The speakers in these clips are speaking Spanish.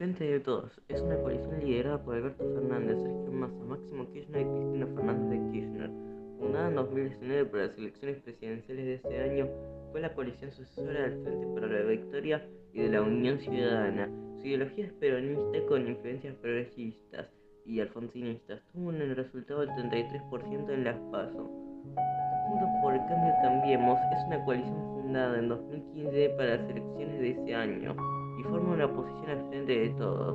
Frente de Todos es una coalición liderada por Alberto Fernández, Sergio Massa, Máximo Kirchner y Cristina Fernández de Kirchner. Fundada en 2019 por las elecciones presidenciales de ese año, fue la coalición sucesora del Frente para la Victoria y de la Unión Ciudadana. Su ideología es peronista con influencias progresistas y alfonsinistas. Tuvo un resultado del 33% en las PASO. Juntos por el Cambio Cambiemos es una coalición fundada en 2015 para las elecciones de ese año y forma una oposición de todos.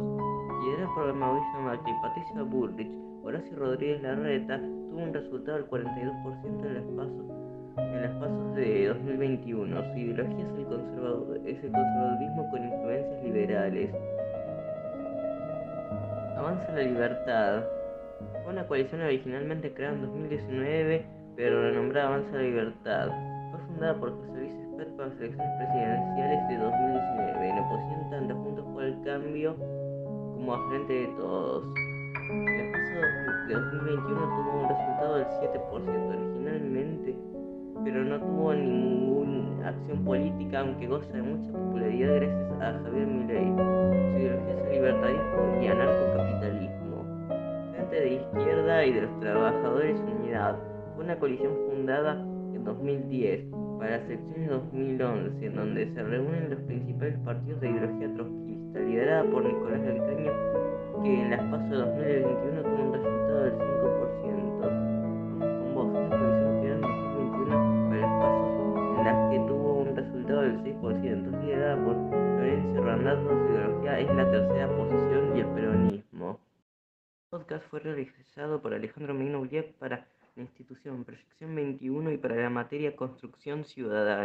Liderada por Mauricio Macri, Patricia Bullrich, Horacio Rodríguez Larreta, tuvo un resultado del 42% en las pasos de 2021. Su ideología es el, conservadurismo con influencias liberales. Avanza la libertad. Fue una coalición originalmente creada en 2019, pero renombrada Avanza la Libertad. Fue fundada por José Luis Espert para las elecciones presidenciales de 2019, como a Frente de Todos. El paso de 2021 tuvo un resultado del 7% originalmente, pero no tuvo ninguna acción política, aunque goza de mucha popularidad gracias a Javier Milei. Su ideología es el libertarismo y anarcocapitalismo. Frente de Izquierda y de los Trabajadores Unidad. Fue una coalición fundada en 2010 para las elecciones de 2011, en donde se reúnen los principales partidos de ideología trotskista, liderada por Nicolás Caño, en las pasos de 2021 tuvo un resultado del 5%. Vamos con vos, una coalición que en 2021 para las pasos en las que tuvo un resultado del 6%, liderada por Lorenzo Randazzo, su ideología es la tercera posición y el peronismo. El podcast fue realizado por Alejandro Uliep para la institución Proyección 21 y para la materia Construcción Ciudadana.